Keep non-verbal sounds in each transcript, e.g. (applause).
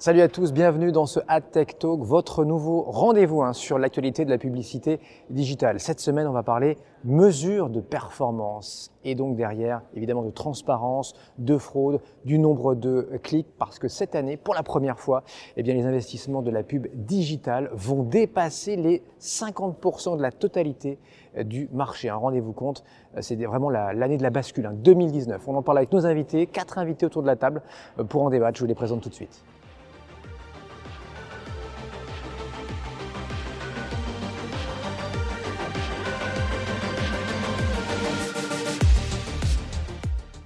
Salut à tous, bienvenue dans ce AdTech Talk, votre nouveau rendez-vous hein, sur l'actualité de la publicité digitale. Cette semaine, on va parler mesures de performance et donc derrière, évidemment, de transparence, de fraude, du nombre de clics, parce que cette année, pour la première fois, eh bien, les investissements de la pub digitale vont dépasser les 50% de la totalité euh, du marché. Un rendez-vous compte, euh, c'est vraiment l'année de la bascule, 2019. Hein, on en parle avec nos invités, quatre invités autour de la table euh, pour en débattre. Je vous les présente tout de suite.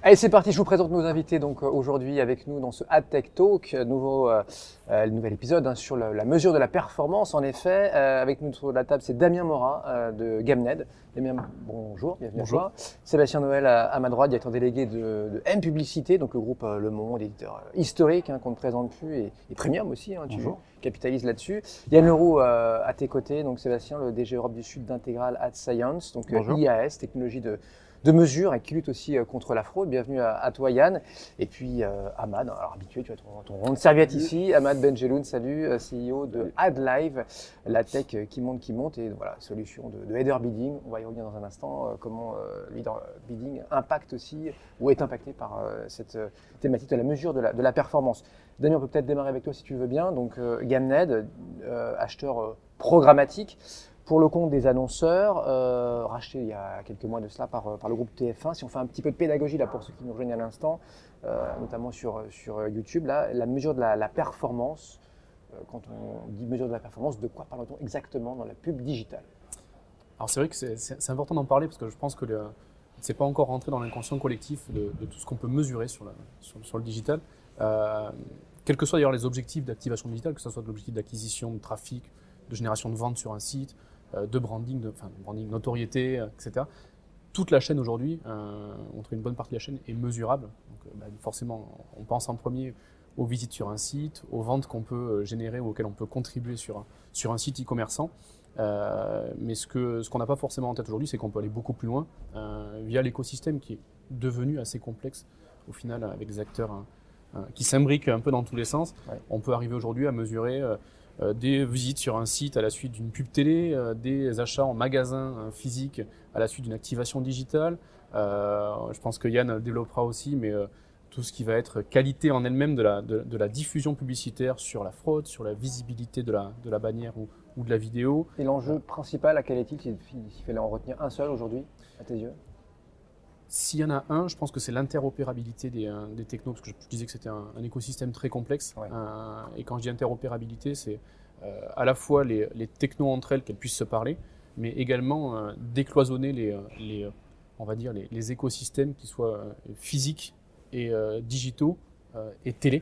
Allez, c'est parti. Je vous présente nos invités donc euh, aujourd'hui avec nous dans ce AdTech Talk, euh, nouveau, euh, euh, nouvel épisode hein, sur la, la, mesure de la performance. En effet, euh, avec nous sur la table, c'est Damien Morat euh, de Gamned. Damien, bonjour, bienvenue bonjour. à toi. Sébastien Noël à, à, ma droite, directeur délégué de, de, M Publicité, donc le groupe Le Monde, éditeur historique hein, qu'on ne présente plus et, et premium aussi. Hein, tu bonjour. capitalises là-dessus. Yann Leroux à tes côtés, donc Sébastien, le DG Europe du Sud d'Integral Ad Science, donc IAS, technologie de de mesures et qui lutte aussi euh, contre la fraude. Bienvenue à, à toi Yann. Et puis euh, Ahmad, alors habitué, tu as ton, ton rond de serviette ici. Ahmad Benjeloun, salut, euh, CEO de AdLive, la tech qui monte, qui monte. Et voilà, solution de, de header bidding. On va y revenir dans un instant, euh, comment le header bidding impacte aussi ou est impacté par cette thématique de la mesure de la, de la performance. Daniel, on peut peut-être démarrer avec toi si tu veux bien. Donc Gamned, acheteur programmatique pour le compte des annonceurs, euh, racheté il y a quelques mois de cela par, par, le groupe TF1. Si on fait un petit peu de pédagogie là pour ceux qui nous rejoignent à l'instant, euh, notamment sur, sur YouTube, là, la mesure de la, performance, euh, quand on dit mesure de la performance, de quoi parle-t-on exactement dans la pub digitale? Alors c'est vrai que c'est important d'en parler parce que je pense que c'est pas encore rentré dans l'inconscient collectif de, tout ce qu'on peut mesurer sur, sur, le digital. Euh, quels que soient d'ailleurs les objectifs d'activation digitale, que ce soit l'objectif d'acquisition de trafic, de génération de vente sur un site, euh, de branding, de, enfin, branding, notoriété, euh, etc. Toute la chaîne aujourd'hui, euh, entre une bonne partie de la chaîne, est mesurable. Donc, bah, forcément, on pense en premier aux visites sur un site, aux ventes qu'on peut générer ou auxquelles on peut contribuer sur un, sur un site e-commerçant. Euh, mais ce qu'on ce n'a pas forcément en tête aujourd'hui, c'est qu'on peut aller beaucoup plus loin euh, via l'écosystème qui est devenu assez complexe au final avec des acteurs hein, qui s'imbriquent un peu dans tous les sens. Ouais. On peut arriver aujourd'hui à mesurer euh, des visites sur un site à la suite d'une pub télé, euh, des achats en magasin euh, physique à la suite d'une activation digitale. je pense que Yann développera aussi, mais tout ce qui va être qualité en elle-même de la, diffusion publicitaire sur la fraude, sur la visibilité de la, de la bannière ou, ou de la vidéo. Et l'enjeu principal, à quel est-il S'il fallait en retenir un seul aujourd'hui, à tes yeux? S'il y en a un, je pense que c'est l'interopérabilité des, euh, des, technos, parce que je, disais que c'était un, un, écosystème très complexe. Ouais. Euh, et quand je dis interopérabilité, c'est euh, à la fois les, les, technos entre elles, qu'elles puissent se parler, mais également euh, décloisonner les, les, on va dire, les, les écosystèmes qui soient physiques et digitaux et télé.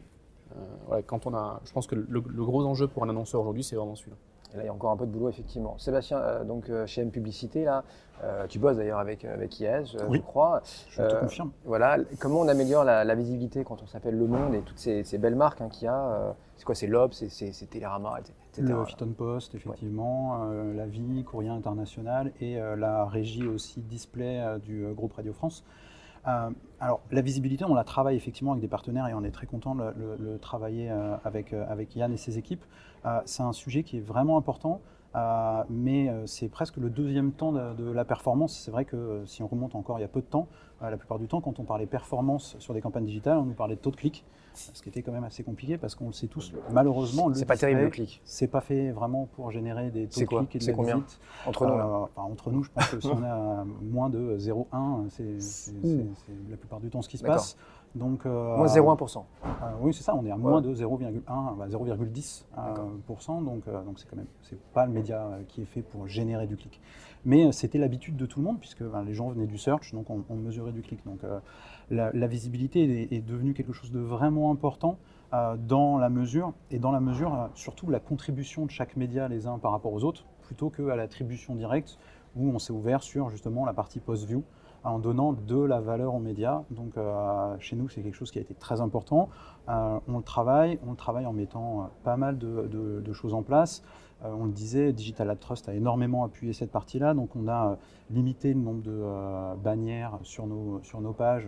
Voilà, quand on a, je pense que le, le gros enjeu pour un annonceur aujourd'hui, c'est vraiment celui-là. Et là, il y a encore un peu de boulot, effectivement. Sébastien, euh, donc euh, chez M Publicité, là, euh, tu bosses d'ailleurs avec, avec oui, je crois. Je te confirme. Voilà. Comment on améliore la, la visibilité quand on s'appelle Le Monde et toutes ces, ces belles marques hein, qu'il y a C'est quoi C'est Lob, c'est Télérama, etc. Le Huffington Post, effectivement, ouais. La Vie, Courrier International et la régie aussi display du groupe Radio France. Euh, alors, la visibilité, on la travaille effectivement avec des partenaires et on est très content de le, le, le travailler euh, avec, euh, avec Yann et ses équipes. c'est un sujet qui est vraiment important. Euh, mais euh, c'est presque le deuxième temps de, de la performance. C'est vrai que euh, si on remonte encore il y a peu de temps, la plupart du temps, quand on parlait performance sur des campagnes digitales, on nous parlait de taux de clic, ce qui était quand même assez compliqué parce qu'on le sait tous, malheureusement, c'est pas terrible le clic. C'est pas fait vraiment pour générer des taux de clic et de C'est combien visite. entre nous enfin, Entre nous, je pense que si on est à moins de 0,1, c'est la plupart du temps ce qui se passe. Donc, euh, moins 0,1%. Euh, oui, c'est ça, on est à moins ouais. de 0,1, bah, 0,10%. Euh, donc, donc c'est quand même, c'est pas le média qui est fait pour générer du clic. Mais c'était l'habitude de tout le monde, puisque ben, les gens venaient du search, donc on, on mesurait du clic. Donc la, la, visibilité est, est, devenue quelque chose de vraiment important dans la mesure, et dans la mesure, surtout la contribution de chaque média les uns par rapport aux autres, plutôt qu'à l'attribution directe, où on s'est ouvert sur justement la partie post-view. En donnant de la valeur aux médias. Donc chez nous, c'est quelque chose qui a été très important. on le travaille, on le travaille en mettant pas mal de choses en place. Euh, on le disait, Digital Ad Trust a énormément appuyé cette partie-là, donc on a euh, limité le nombre de euh, bannières sur nos, sur nos pages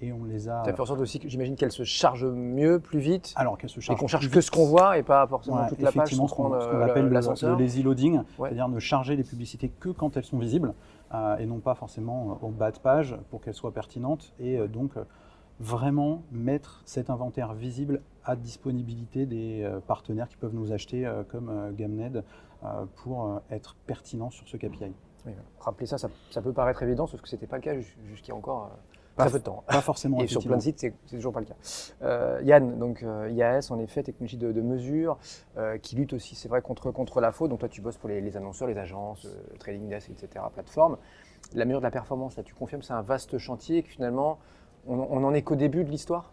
et on les a. As fait en sorte aussi, j'imagine qu'elles se chargent mieux, plus vite. Alors qu'elles se chargent. Et qu'on cherche que ce qu'on voit et pas forcément toute la page. Effectivement, ce qu'on appelle le, le, lazy loading, c'est-à-dire ne charger les publicités que quand elles sont visibles et non pas forcément au bas de page pour qu'elles soient pertinentes. Et donc vraiment mettre cet inventaire visible à disponibilité des euh, partenaires qui peuvent nous acheter euh, comme euh, Gamned pour être pertinent sur ce KPI. Oui, rappeler ça, ça, peut paraître évident, sauf que ce n'était pas le cas a encore très peu de temps. Pas forcément. (laughs) Et sur plein de sites, c'est toujours pas le cas. Yann, donc IAS, en effet, technologie de, mesure, qui lutte aussi, c'est vrai, contre, contre la faute. Donc toi, tu bosses pour les, annonceurs, les agences, Trading Desk, etc., plateforme. La mesure de la performance, là, tu confirmes, c'est un vaste chantier que finalement, on n'en est qu'au début de l'histoire?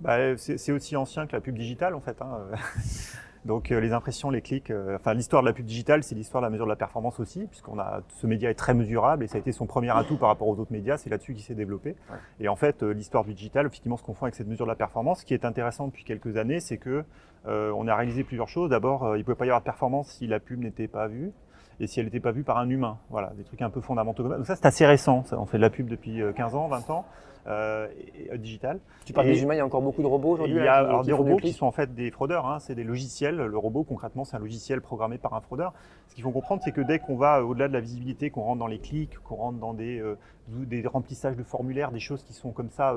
Bah, C'est aussi ancien que la pub digitale en fait. Hein. (laughs) Donc euh, les impressions, les clics, euh, enfin l'histoire de la pub digitale, c'est l'histoire de la mesure de la performance aussi, puisqu'on a ce média est très mesurable et ça a été son premier atout par rapport aux autres médias, c'est là-dessus qu'il s'est développé. Et en fait, euh, l'histoire du digital, effectivement, se confond avec cette mesure de la performance. Ce qui est intéressant depuis quelques années, c'est que on a réalisé plusieurs choses. D'abord, il ne pouvait pas y avoir de performance si la pub n'était pas vue et si elle n'était pas vue par un humain. Voilà, des trucs un peu fondamentaux. Donc ça, c'est assez récent. Ça, on fait de la pub depuis 15 ans, 20 ans. Euh, euh, digital. Tu parles des humains, il y a encore beaucoup de robots aujourd'hui Il y a alors, des robots qui sont en fait des fraudeurs, hein, c'est des logiciels. Le robot, concrètement, c'est un logiciel programmé par un fraudeur. Ce qu'il faut comprendre, c'est que dès qu'on va au-delà de la visibilité, qu'on rentre dans les clics, qu'on rentre dans des, euh, des remplissages de formulaires, des choses qui sont comme ça,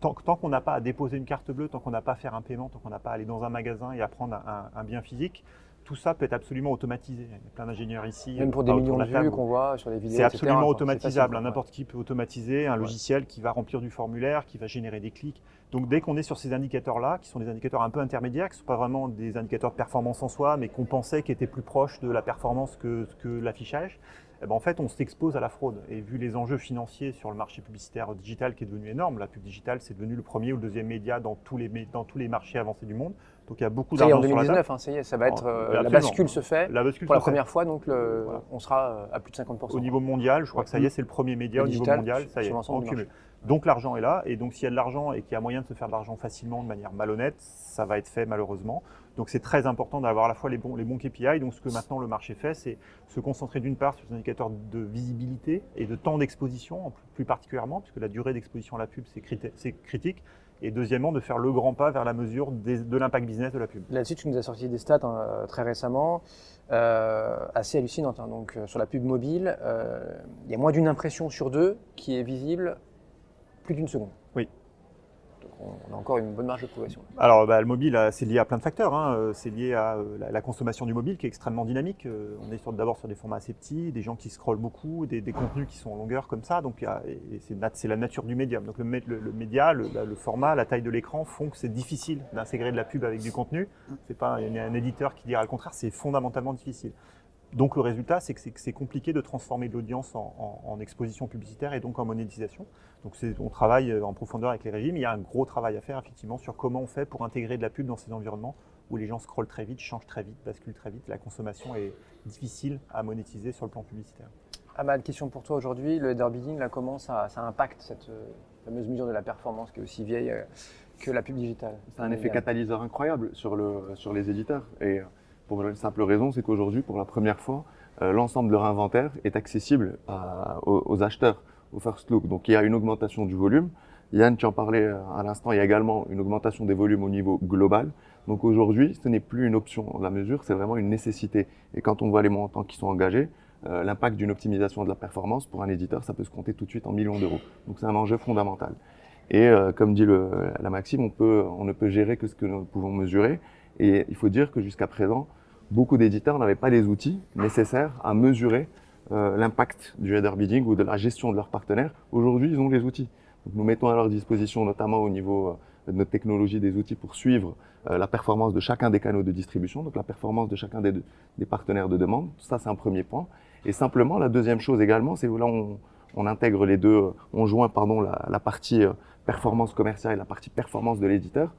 tant, tant qu'on n'a pas à déposer une carte bleue, tant qu'on n'a pas à faire un paiement, tant qu'on n'a pas à aller dans un magasin et à prendre un, un bien physique, tout ça peut être absolument automatisé. Il y a plein d'ingénieurs ici. Même pour des millions de vues qu'on voit sur les vidéos. C'est absolument automatisable. N'importe qui peut automatiser un logiciel qui va remplir du formulaire, qui va générer des clics. Donc dès qu'on est sur ces indicateurs-là, qui sont des indicateurs un peu intermédiaires, qui ne sont pas vraiment des indicateurs de performance en soi, mais qu'on pensait qui étaient plus proches de la performance que, que l'affichage, eh ben, en fait, on s'expose à la fraude. Et vu les enjeux financiers sur le marché publicitaire digital qui est devenu énorme, la pub digitale, c'est devenu le premier ou le deuxième média dans tous les, dans tous les marchés avancés du monde. Donc il y a beaucoup d'argent en 2019, hein, ça y est, ça va être euh, la bascule se fait. La bascule pour la première fois, donc on sera euh, à plus de 50%. Au niveau mondial, je crois que ça y est, c'est le premier média au niveau mondial, ça y est, en cumul. Donc l'argent est là, et donc s'il y a de l'argent et qu'il y a moyen de se faire de l'argent facilement de manière malhonnête, ça va être fait malheureusement. Donc c'est très important d'avoir à la fois les bons, les bons KPI. Donc ce que maintenant le marché fait, c'est se concentrer d'une part sur les indicateurs de visibilité et de temps d'exposition, plus particulièrement, puisque la durée d'exposition à la pub, c'est critique. Et deuxièmement, de faire le grand pas vers la mesure de l'impact business de la pub. Là-dessus, tu nous as sorti des stats hein, très récemment, euh, assez hallucinantes. Hein. Donc, euh, sur la pub mobile, euh, il y a moins d'une impression sur deux qui est visible plus d'une seconde. On a encore une bonne marge de progression. Alors, bah, le mobile, c'est lié à plein de facteurs. Hein. Euh, c'est lié à euh, la, consommation du mobile qui est extrêmement dynamique. Euh, on est d'abord sur des formats assez petits, des gens qui scrollent beaucoup, des, contenus qui sont en longueur comme ça. Donc, c'est la nature du médium. Donc, le, média, le, format, la taille de l'écran font que c'est difficile d'intégrer de la pub avec du contenu. C'est pas un éditeur qui dira le contraire, c'est fondamentalement difficile. Donc le résultat, c'est que c'est compliqué de transformer l'audience en, exposition publicitaire et donc en monétisation. Donc on travaille euh, en profondeur avec les régimes. Il y a un gros travail à faire effectivement sur comment on fait pour intégrer de la pub dans ces environnements où les gens scrollent très vite, changent très vite, basculent très vite. La consommation est difficile à monétiser sur le plan publicitaire. Ahmad, question pour toi aujourd'hui. Le header bidding, là, comment ça, impacte cette euh, fameuse mesure de la performance qui est aussi vieille euh, que la pub digitale? C'est un effet catalyseur incroyable sur, le, sur les éditeurs. Et pour une simple raison, c'est qu'aujourd'hui, pour la première fois, euh, l'ensemble de leur inventaire est accessible aux, acheteurs, au first look. Donc il y a une augmentation du volume. Yann, tu en parlais euh, à l'instant, il y a également une augmentation des volumes au niveau global. Donc aujourd'hui, ce n'est plus une option. La mesure, c'est vraiment une nécessité. Et quand on voit les montants qui sont engagés, euh, l'impact d'une optimisation de la performance pour un éditeur, ça peut se compter tout de suite en millions d'euros. Donc c'est un enjeu fondamental. Et comme dit la maxime, on, peut, on ne peut gérer que ce que nous pouvons mesurer. Et il faut dire que jusqu'à présent, beaucoup d'éditeurs n'avaient pas les outils nécessaires à mesurer euh, l'impact du header bidding ou de la gestion de leurs partenaires. Aujourd'hui, ils ont les outils. Nous mettons à leur disposition, notamment au niveau euh, de notre technologie, des outils pour suivre euh, la performance de chacun des canaux de distribution, donc la performance de chacun des, des partenaires de demande. Ça, c'est un premier point. Et simplement, la deuxième chose également, c'est là on, on intègre les deux, on joint pardon la, la partie performance commerciale et la partie performance de l'éditeur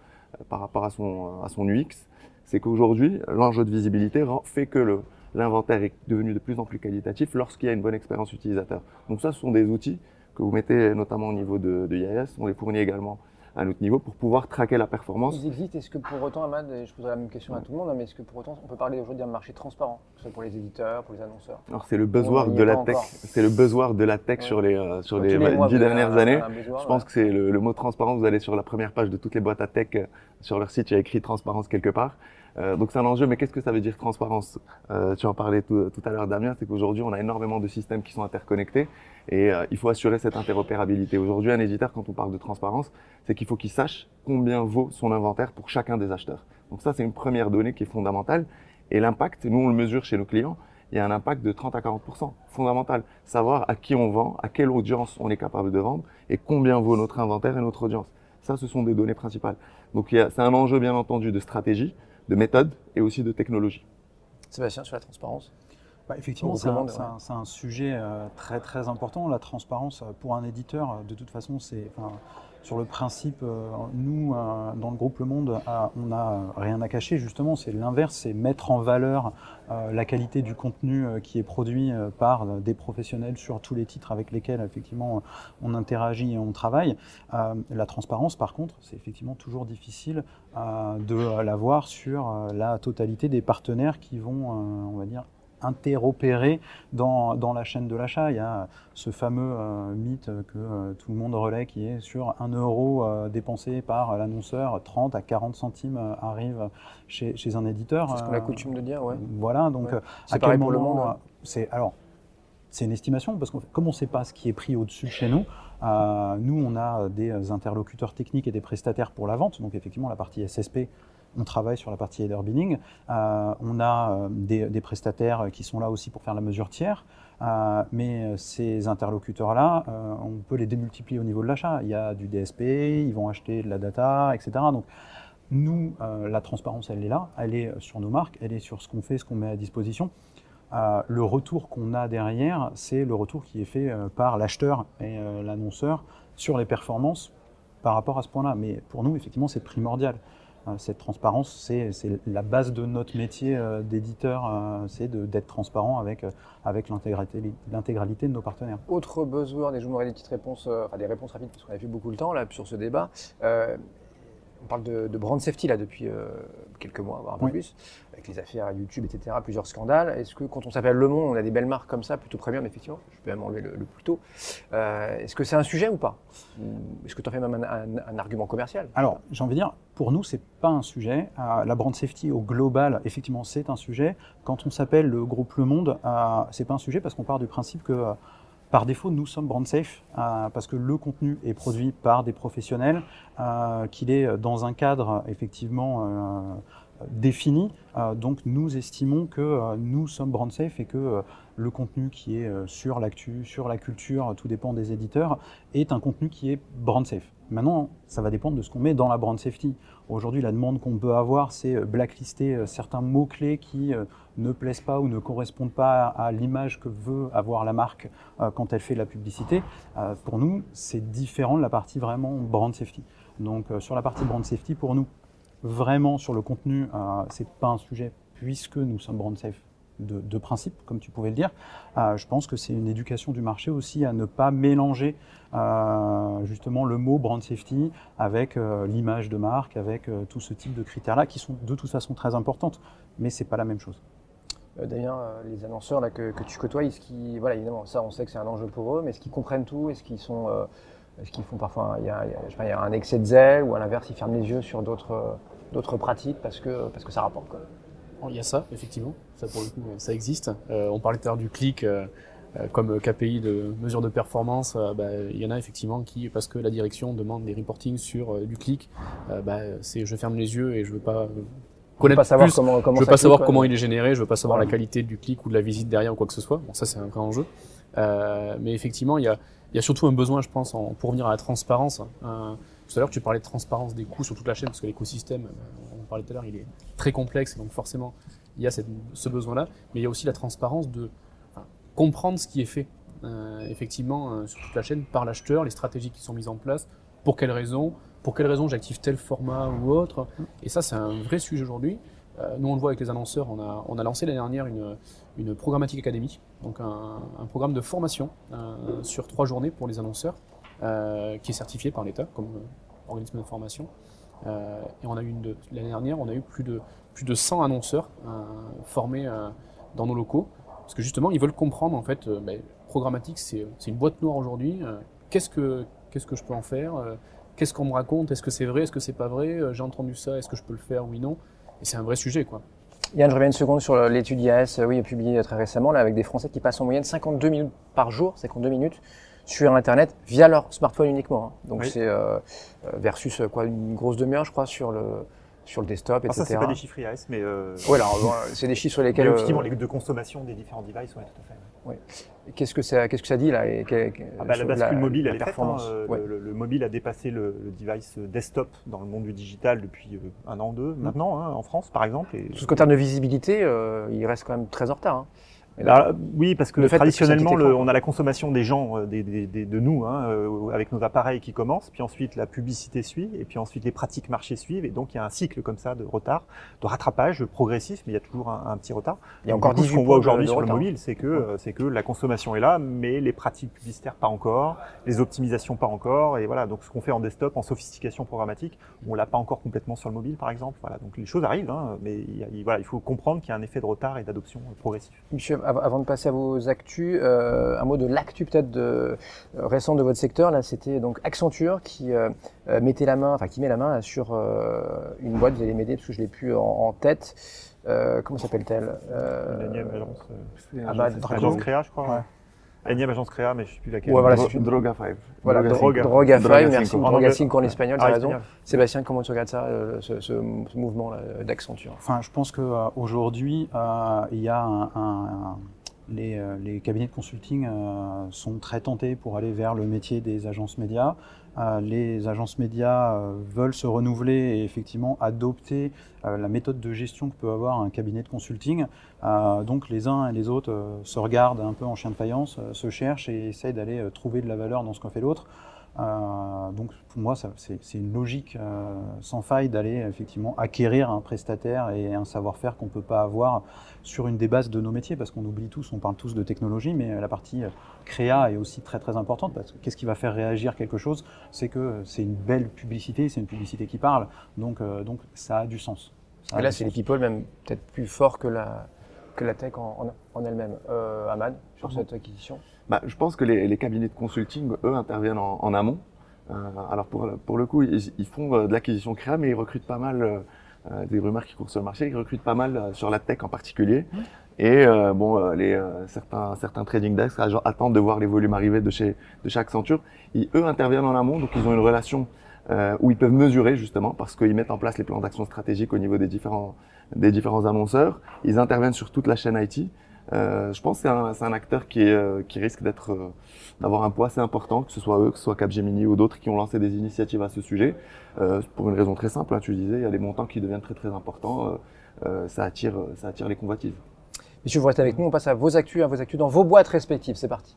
par rapport à son, à son UX c'est qu'aujourd'hui, l'enjeu de visibilité fait que l'inventaire est devenu de plus en plus qualitatif lorsqu'il y a une bonne expérience utilisateur. Donc ça, ce sont des outils que vous mettez notamment au niveau de, de IIS, on les fournit également à notre niveau pour pouvoir traquer la performance. Ils existent. Est-ce que pour autant, Ahmad, je poserai la même question à tout le monde, hein, mais est-ce que pour autant, on peut parler aujourd'hui d'un marché transparent, que ce soit pour les éditeurs, pour les annonceurs? Alors c'est le buzzword de la tech, c'est le buzzword de la tech Ouais. sur les euh, sur les dix dernières années. besoin, Je pense ouais. que c'est le, le mot transparence. Vous allez sur la première page de toutes les boîtes à tech euh, sur leur site, il y a écrit transparence quelque part. Euh, donc c'est un enjeu, mais qu'est-ce que ça veut dire transparence? Euh, Tu en parlais tout, à l'heure, Damien, c'est qu'aujourd'hui on a énormément de systèmes qui sont interconnectés et euh, il faut assurer cette interopérabilité. Aujourd'hui, un éditeur, quand on parle de transparence, c'est qu'il faut qu'il sache combien vaut son inventaire pour chacun des acheteurs. Donc ça, c'est une première donnée qui est fondamentale. Et l'impact, nous on le mesure chez nos clients, il y a un impact de 30 à 40% fondamental. Savoir à qui on vend, à quelle audience on est capable de vendre et combien vaut notre inventaire et notre audience. Ça, ce sont des données principales. Donc c'est un enjeu bien entendu de stratégie, de méthode et aussi de technologie. Sébastien, sur la transparence Bah, effectivement, c'est un, sujet euh, très très important. La transparence, euh, pour un éditeur, euh, de toute façon, c'est enfin, sur le principe, euh, nous, euh, dans le groupe Le Monde, euh, on n'a rien à cacher, justement, c'est l'inverse, c'est mettre en valeur la qualité du contenu qui est produit par des professionnels sur tous les titres avec lesquels, effectivement, on interagit et on travaille. La transparence, par contre, c'est effectivement toujours difficile de l'avoir sur la totalité des partenaires qui vont, on va dire, interopérer dans, dans la chaîne de l'achat. Il y a ce fameux euh, mythe que euh, tout le monde relaie qui est sur 1 euro euh, dépensé par l'annonceur, 30 à 40 centimes euh, arrive chez, chez un éditeur. C'est ce qu'on a coutume de dire, ouais. Voilà, donc Ouais. C'est à pareil quel pour le moment, monde, C'est alors c'est une estimation parce que comme on ne sait pas ce qui est pris au-dessus de chez nous, nous on a des interlocuteurs techniques et des prestataires pour la vente. Donc effectivement la partie SSP, on travaille sur la partie header bidding. Euh, on a euh, des, prestataires qui sont là aussi pour faire la mesure tiers. Euh, mais ces interlocuteurs-là, on peut les démultiplier au niveau de l'achat. Il y a du DSP, ils vont acheter de la data, etc. Donc nous, la transparence, elle est là, elle est sur nos marques, elle est sur ce qu'on fait, ce qu'on met à disposition. Le retour qu'on a derrière, c'est le retour qui est fait par l'acheteur et l'annonceur sur les performances par rapport à ce point-là. Mais pour nous, effectivement, c'est primordial. Euh, cette transparence, c'est la base de notre métier euh, d'éditeur, euh, c'est de- d'être transparent avec, avec l'intégralité de nos partenaires. Autre buzzword, et je vous des petites réponses, enfin des réponses rapides parce qu'on a vu beaucoup le temps là sur ce débat. On parle de, de brand safety là depuis euh, quelques mois, voire un peu Oui. plus, avec les affaires YouTube, etc., plusieurs scandales. Est-ce que quand on s'appelle Le Monde, on a des belles marques comme ça, plutôt premium, effectivement, je peux même enlever le, le plutôt. Euh, Est-ce que c'est un sujet ou pas? Est-ce que tu en fais même un, un- un argument commercial? Alors, j'ai envie de dire, pour nous, c'est pas un sujet. Euh, la brand safety au global, effectivement, c'est un sujet. Quand on s'appelle le groupe Le Monde, euh, c'est pas un sujet parce qu'on part du principe que, euh, par défaut, nous sommes brand safe euh, parce que le contenu est produit par des professionnels, euh, qu'il est dans un cadre effectivement euh, défini. Euh, donc, nous estimons que euh, nous sommes brand safe et que euh, le contenu qui est sur l'actu, sur la culture, tout dépend des éditeurs, est un contenu qui est brand safe. Maintenant, ça va dépendre de ce qu'on met dans la brand safety. Aujourd'hui, la demande qu'on peut avoir, c'est blacklister certains mots-clés qui ne plaisent pas ou ne correspondent pas à, l'image que veut avoir la marque quand elle fait la publicité. Pour nous, c'est différent de la partie vraiment brand safety. Donc, sur la partie brand safety, pour nous, vraiment sur le contenu, euh, c'est pas un sujet puisque nous sommes brand safe de, principe, comme tu pouvais le dire. Euh, je pense que c'est une éducation du marché aussi à ne pas mélanger euh, justement le mot brand safety avec euh, l'image de marque, avec tout ce type de critères-là qui sont de toute façon très importantes, mais c'est pas la même chose. Euh, les annonceurs que, tu côtoies, voilà, ça on sait que c'est un enjeu pour eux, mais est-ce qu'ils comprennent tout Est-ce qu'ils sont, est-ce qu'ils font parfois, il y, a, il y un excès de zèle ou à l'inverse, ils ferment les yeux sur d'autres, d'autres pratiques parce que, parce que ça rapporte quoi. Il y a ça, effectivement. Ça, pour le coup, ça existe. Euh, on parlait tout à l'heure du clic euh, euh, comme KPI de mesure de performance. Euh, bah, il y en a effectivement qui, parce que la direction demande des reportings sur du clic, bah, c'est je ferme les yeux et je veux pas connaître pas savoir plus. comment, comment je veux pas clique, savoir quoi. comment il est généré, je veux pas savoir la qualité du clic ou de la visite derrière ou quoi que ce soit. Bon, ça c'est un vrai enjeu. Mais effectivement, il y a, il y a surtout un besoin, je pense, en, pour revenir à la transparence. Euh, tout à l'heure, tu parlais de transparence des coûts sur toute la chaîne, parce que l'écosystème, euh, on parlait tout à l'heure, il est très complexe, donc forcément, il y a ce besoin-là. Mais il y a aussi la transparence de comprendre ce qui est fait, euh, effectivement, sur toute la chaîne, par l'acheteur, les stratégies qui sont mises en place, pour quelles raisons, pour quelles raisons j'active tel format ou autre. Et ça, c'est un vrai sujet aujourd'hui. Nous, on le voit avec les annonceurs. On a, on a lancé l'année dernière une, une programmatique académie donc un, programme de formation euh, sur trois journées pour les annonceurs, euh, qui est certifié par l'État comme euh, organisme de formation. Et on a eu l'année dernière, on a eu plus de plus de 100 annonceurs formés dans nos locaux, parce que justement, ils veulent comprendre en fait, ben, programmatique, c'est c'est une boîte noire aujourd'hui. qu'est-ce que qu'est-ce que je peux en faire Qu'est-ce qu'on me raconte Est-ce que c'est vrai Est-ce que c'est pas vrai J'ai entendu ça. Est-ce que je peux le faire Oui, non. Et c'est un vrai sujet, quoi. Yann, je reviens une seconde sur l'étude IAS, euh, oui, publiée très récemment, là, avec des Français qui passent en moyenne 52 minutes par jour, 52 minutes, sur Internet via leur smartphone uniquement. hein. Donc Oui. c'est euh, euh, versus euh, quoi, une grosse demi-heure, je crois, sur le sur le desktop, Alors ça, etc. c'est pas des chiffres IAS, mais euh, Ouais, alors, c'est des chiffres sur mais lesquels. euh, effectivement, les de consommation des différents devices, ouais, tout à fait. Qu'est-ce que ça, qu'est-ce que ça dit là et Ah bah, la bascule mobile, la elle est faite. hein, performance. euh, Ouais. le, le- le mobile a dépassé le, le device desktop dans le monde du digital depuis euh, un an, deux maintenant, hein, en France par exemple. Et, Parce qu'en termes de visibilité, euh, il reste quand même très en retard. hein. Et oui, parce que Le fait que traditionnellement, le- on a la consommation des gens, euh, des, des- des- de nous, hein, euh, avec nos appareils qui commencent, puis ensuite la publicité suit, et puis ensuite les pratiques marché suivent, et donc il y a un cycle comme ça de retard, de rattrapage progressif, mais il y a toujours un, un petit retard. Il y a Donc, encore coup, 18 ce qu'on voit aujourd'hui sur le mobile, c'est que, c'est que la consommation est là, mais les pratiques publicitaires pas encore, les optimisations pas encore, et voilà. Donc ce qu'on fait en desktop, en sophistication programmatique, on l'a pas encore complètement sur le mobile, par exemple. Voilà. Donc les choses arrivent, hein, mais il, voilà, il faut comprendre qu'il y a un effet de retard et d'adoption progressif. Monsieur, avant de passer à vos actus, euh, un mot de l'actu peut-être de, euh, récent de votre secteur. Là, c'était donc Accenture qui euh, mettait la main, enfin qui met la main là, sur une boîte. Vous allez m'aider parce que je l'ai plus en, en tête. Comment s'appelle-t-elle? Euh, agence, ah bah, agence créa, je crois. Ouais. Énième agence créa, mais je sais plus laquelle. Ouais, voilà, Dro- c'est une- Droga 5. Voilà, Droga Droga. Droga Droga Five, merci. cinq. Droga anglais. 5 en espagnol, Ah, tu as raison. espagnol. Sébastien, comment tu regardes ça, euh, ce, ce- mouvement là, d'Accenture? Enfin, je pense qu'aujourd'hui, il y a un, un- un- les, euh, les cabinets de consulting euh, sont très tentés pour aller vers le métier des agences médias. Euh, les agences médias euh, veulent se renouveler et effectivement adopter euh, la méthode de gestion que peut avoir un cabinet de consulting. Donc les uns et les autres se regardent un peu en chien de faïence, se cherchent et essayent d'aller trouver de la valeur dans ce qu'a fait l'autre. Euh, donc pour moi, c'est une logique euh, sans faille d'aller effectivement acquérir un prestataire et un savoir-faire qu'on ne peut pas avoir sur une des bases de nos métiers, parce qu'on oublie tous, on parle tous de technologie, mais la partie euh, créa est aussi très très importante, parce que qu'est-ce qui va faire réagir quelque chose? C'est que c'est une belle publicité, c'est une publicité qui parle, donc, euh, donc ça a du sens. A Et là, c'est les people même peut-être plus forts que la, que la tech en, en- en elle-même. Euh, Ahmad, sur cette acquisition Bah, je pense que les, les cabinets de consulting, eux, interviennent en, en amont. Euh, alors pour, pour le coup, ils, ils font euh, de l'acquisition créa, mais ils recrutent pas mal, euh, euh, des rumeurs qui courent sur le marché, ils recrutent pas mal euh, sur la tech en particulier. Et euh, bon, les, euh, certains, certains trading desks attendent de voir les volumes arriver de chez, de chez Accenture. Ils, eux interviennent en amont, donc ils ont une relation euh, où ils peuvent mesurer justement, parce qu'ils mettent en place les plans d'action stratégiques au niveau des différents, des différents annonceurs. Ils interviennent sur toute la chaîne IT. Euh, je pense que c'est un, acteur qui, euh, risque euh, d'avoir un poids assez important, que ce soit eux, que ce soit Capgemini ou d'autres qui ont lancé des initiatives à ce sujet, pour une raison très simple. hein, tu disais, il y a des montants qui deviennent très très importants. ça attire, ça attire les convoitises. Messieurs, vous restez avec nous, on passe à vos actus, à vos actus dans vos boîtes respectives. C'est parti.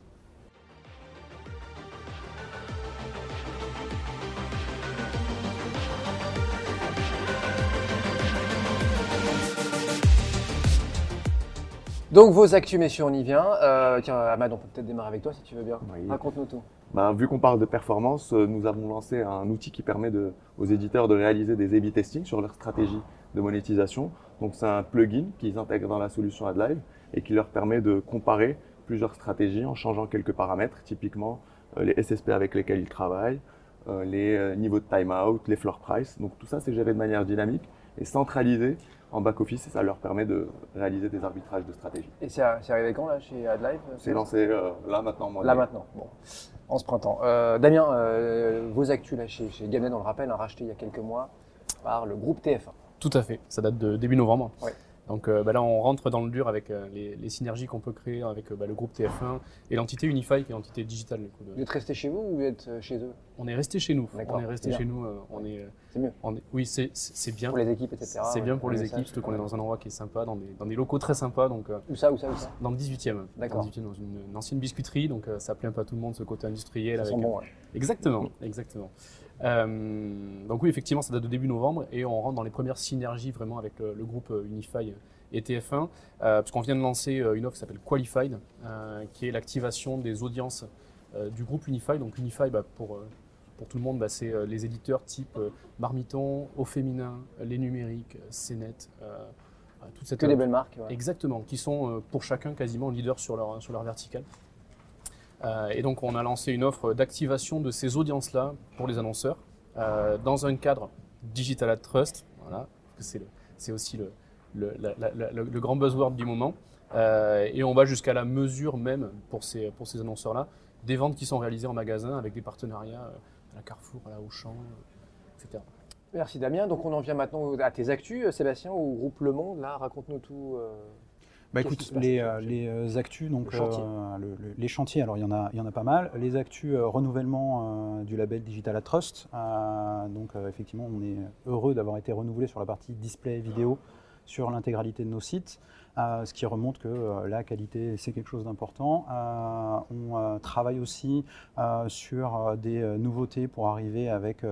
Donc vos actus, messieurs, on y vient. Euh, tiens, Ahmad, on peut peut-être démarrer avec toi si tu veux bien. Oui. Raconte-nous tout. Bah, vu qu'on parle de performance, euh, nous avons lancé un outil qui permet de, aux éditeurs de réaliser des A-B testing sur leur stratégie de monétisation. Donc c'est un plugin qu'ils intègrent dans la solution AdLive et qui leur permet de comparer plusieurs stratégies en changeant quelques paramètres, typiquement euh, les SSP avec lesquels ils travaillent, euh, les niveaux de timeout, les floor price. Donc tout ça c'est géré de manière dynamique et centralisé en back-office et ça leur permet de réaliser des arbitrages de stratégie. Et c'est arrivé quand là chez AdLive C'est lancé euh, là maintenant. en mois de Là mai. maintenant, bon, en ce printemps. Euh, Damien, euh, vos actus là chez, chez Gamnet, on le rappelle, hein, racheté il y a quelques mois par le groupe TF1. Tout à fait, ça date de début novembre. Ouais. Donc euh, bah là, on rentre dans le dur avec euh, les, les synergies qu'on peut créer avec euh, bah, le groupe TF1 et l'entité Unify, qui est l'entité digitale. du coup, de- Vous êtes resté chez vous ou vous êtes chez eux? On est resté chez nous. On est resté chez nous. on est, C'est mieux on est- oui, c'est c'est- bien. pour les équipes, etc. C'est bien pour les équipes, surtout qu'on est dans un endroit qui est sympa, dans des, dans des locaux très sympas. Donc, Où ça, où ça, où ça? dans le 18e. D'accord. Dans, le 18e, dans une, une ancienne biscuiterie, donc ça plaît un peu à tout le monde ce côté industriel. Ça avec, sent bon, ouais. Exactement, exactement. Euh, donc oui, effectivement, ça date de début novembre et on rentre dans les premières synergies vraiment avec le, le groupe euh, Unify et TF1, parce qu'on vient de lancer une offre qui s'appelle Qualified, qui est l'activation des audiences du groupe Unify. Donc Unify, bah, pour, pour tout le monde, bah, c'est les éditeurs type Marmiton, Au Féminin, Les Numériques, CNET. toutes ces que des belles marques. Exactement, qui sont pour chacun quasiment leaders sur leur, sur leur verticale. Euh, et donc on a lancé une offre d'activation de ces audiences-là pour les annonceurs euh, dans un cadre Digital Ad Trust, voilà, c'est aussi le, le, grand buzzword du moment. Euh, et on va jusqu'à la mesure même pour ces, pour ces annonceurs-là des ventes qui sont réalisées en magasin avec des partenariats à la Carrefour, à la Auchan, etc. Merci Damien. Donc on en vient maintenant à tes actus, Sébastien, au groupe Le Monde. Là, raconte-nous tout. Bah écoute, les, euh, les euh, actus, donc euh, les chantiers, alors il y en a, il y en a pas mal. Les actus renouvellement du label Digital at Trust. donc effectivement, on est heureux d'avoir été renouvelé sur la partie display vidéo sur l'intégralité de nos sites, ce qui remonte que la qualité c'est quelque chose d'important. on travaille aussi sur des nouveautés pour arriver avec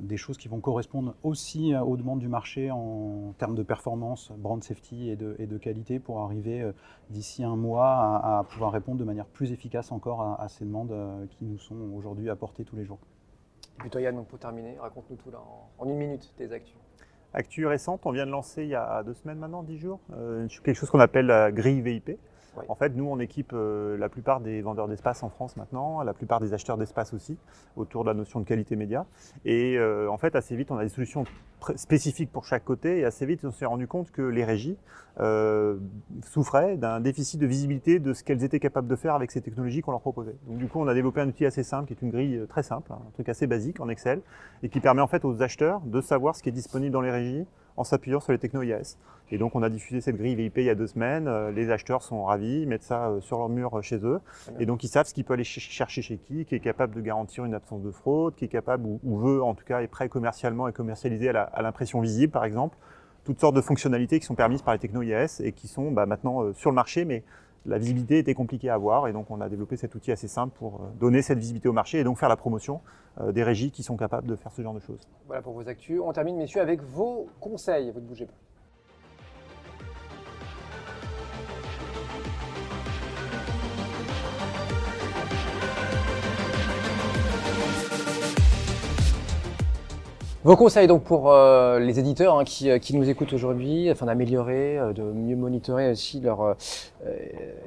des choses qui vont correspondre aussi euh, aux demandes du marché en termes de performance, brand safety et de, qualité pour arriver euh, d'ici un mois à, pouvoir répondre de manière plus efficace encore à, ces demandes qui nous sont aujourd'hui apportées tous les jours. Et puis toi Yann, pour terminer, raconte-nous tout là en, une minute tes actus. Actu récente, on vient de lancer il y a deux semaines maintenant, dix jours, quelque chose qu'on appelle la grille VIP. En fait, nous, on équipe euh, la plupart des vendeurs d'espace en France maintenant, la plupart des acheteurs d'espace aussi, autour de la notion de qualité média. Et euh, en fait, assez vite, on a des solutions spécifiques pour chaque côté. Et assez vite, on s'est rendu compte que les régies euh, souffraient d'un déficit de visibilité de ce qu'elles étaient capables de faire avec ces technologies qu'on leur proposait. Donc, du coup, on a développé un outil assez simple, qui est une grille très simple, un truc assez basique en Excel, et qui permet en fait aux acheteurs de savoir ce qui est disponible dans les régies en s'appuyant sur les techno IAS. Et donc on a diffusé cette grille VIP il y a deux semaines, euh, les acheteurs sont ravis, ils mettent ça euh, sur leur mur euh, chez eux, et donc ils savent ce qu'ils peuvent aller chercher chez qui, qui est capable de garantir une absence de fraude, qui est capable ou, veut en tout cas est prêt commercialement et commercialisé à l'impression visible par exemple, toutes sortes de fonctionnalités qui sont permises par les techno IAS et qui sont bah, maintenant sur le marché, mais la visibilité était compliquée à avoir et donc on a développé cet outil assez simple pour donner cette visibilité au marché et donc faire la promotion des régies qui sont capables de faire ce genre de choses. Voilà pour vos actus. On termine messieurs avec vos conseils. Vous ne bougez pas. Vos conseils donc pour euh, les éditeurs hein, euh, qui, nous écoutent aujourd'hui, afin d'améliorer, euh, de mieux monitorer aussi leur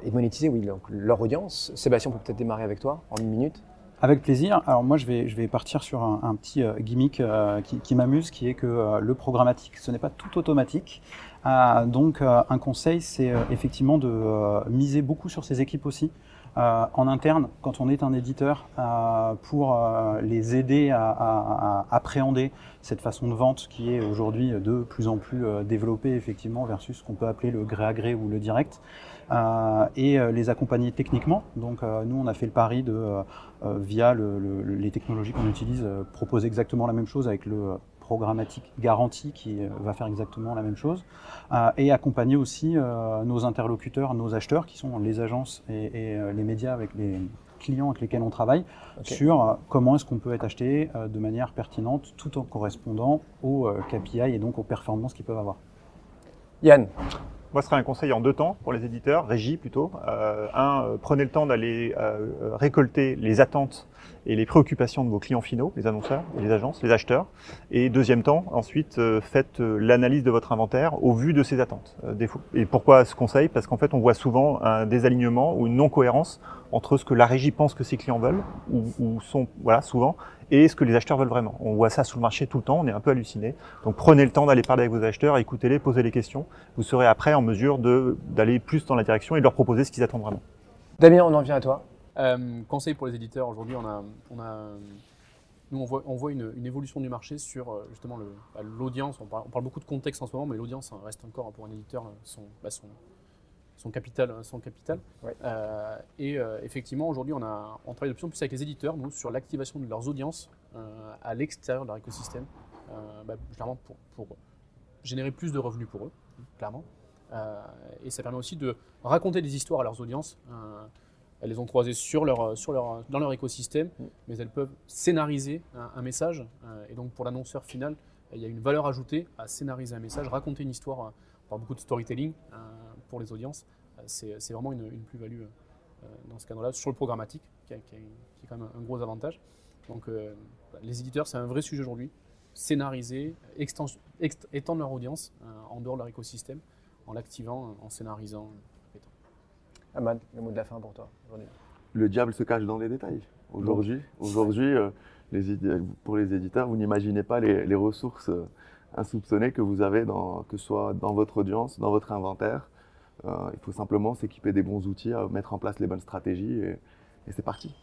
et monétiser oui, leur, audience. Sébastien, on peut peut-être démarrer avec toi en une minute. Avec plaisir. Alors moi, je vais, je vais partir sur un, petit gimmick qui, qui m'amuse, qui est que le programmatique, ce n'est pas tout automatique. donc un conseil, c'est effectivement de miser beaucoup sur ses équipes aussi. Euh, en interne, quand on est un éditeur, euh, pour euh, les aider à, appréhender cette façon de vente qui est aujourd'hui de plus en plus développée effectivement versus ce qu'on peut appeler le gré à gré ou le direct, et les accompagner techniquement. Donc nous, on a fait le pari de, via les technologies qu'on utilise, proposer exactement la même chose avec le programmatique garantie qui euh, va faire exactement la même chose, euh, et accompagner aussi euh, nos interlocuteurs, nos acheteurs, qui sont les agences et, les médias avec les clients avec lesquels on travaille, sur comment est-ce qu'on peut être acheté de manière pertinente tout en correspondant aux KPI et donc aux performances qu'ils peuvent avoir. Yann moi, ce serait un conseil en deux temps pour les éditeurs, régie plutôt. un, prenez le temps d'aller récolter les attentes et les préoccupations de vos clients finaux, les annonceurs, les agences, les acheteurs. Et deuxième temps, ensuite, euh, faites euh, l'analyse de votre inventaire au vu de ces attentes. Euh, et pourquoi ce conseil? Parce qu'en fait, on voit souvent un désalignement ou une non-cohérence entre ce que la régie pense que ses clients veulent, ou, sont, voilà, souvent, et ce que les acheteurs veulent vraiment. On voit ça sous le marché tout le temps, on est un peu halluciné. Donc prenez le temps d'aller parler avec vos acheteurs, écoutez-les, posez les questions. Vous serez après en mesure d'aller plus dans la direction et de leur proposer ce qu'ils attendent vraiment. Damien, on en vient à toi. Euh, conseil pour les éditeurs, aujourd'hui, on a, on a, nous, on voit, on voit une, évolution du marché sur euh, justement bah, l'audience. On, on, parle beaucoup de contexte en ce moment, mais l'audience reste encore pour un éditeur son, bah, son, son, capital. Son capital. Euh, et effectivement, aujourd'hui, on, a, on travaille de plus en plus avec les éditeurs, nous, sur l'activation de leurs audiences à l'extérieur de leur écosystème, bah, clairement pour, pour, générer plus de revenus pour eux, clairement. et ça permet aussi de raconter des histoires à leurs audiences. Elles les ont croisées sur leur, sur leur, dans leur écosystème, mm. mais elles peuvent scénariser un, message. Euh, et donc pour l'annonceur final, il y a une valeur ajoutée à scénariser un message, raconter une histoire par beaucoup de storytelling pour les audiences. c'est vraiment une, plus-value dans ce cadre-là, sur le programmatique, qui, qui, est quand même un gros avantage. Donc les éditeurs, c'est un vrai sujet aujourd'hui. Scénariser, étendre leur audience en dehors de leur écosystème, en l'activant, en scénarisant. Ahmad, le mot de la fin pour toi Le diable se cache dans les détails. Aujourd'hui, aujourd'hui euh, pour les éditeurs, vous n'imaginez pas les, ressources euh, insoupçonnées que vous avez, dans, que ce soit dans votre audience, dans votre inventaire. Euh, il faut simplement s'équiper des bons outils, mettre en place les bonnes stratégies et, c'est parti.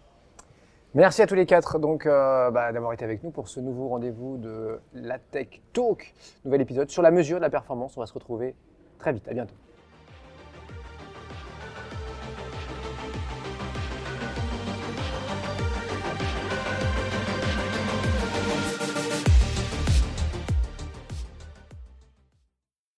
Merci à tous les quatre donc bah, d'avoir été avec nous pour ce nouveau rendez-vous de la Tech Talk, nouvel épisode sur la mesure de la performance. On va se retrouver très vite. À bientôt.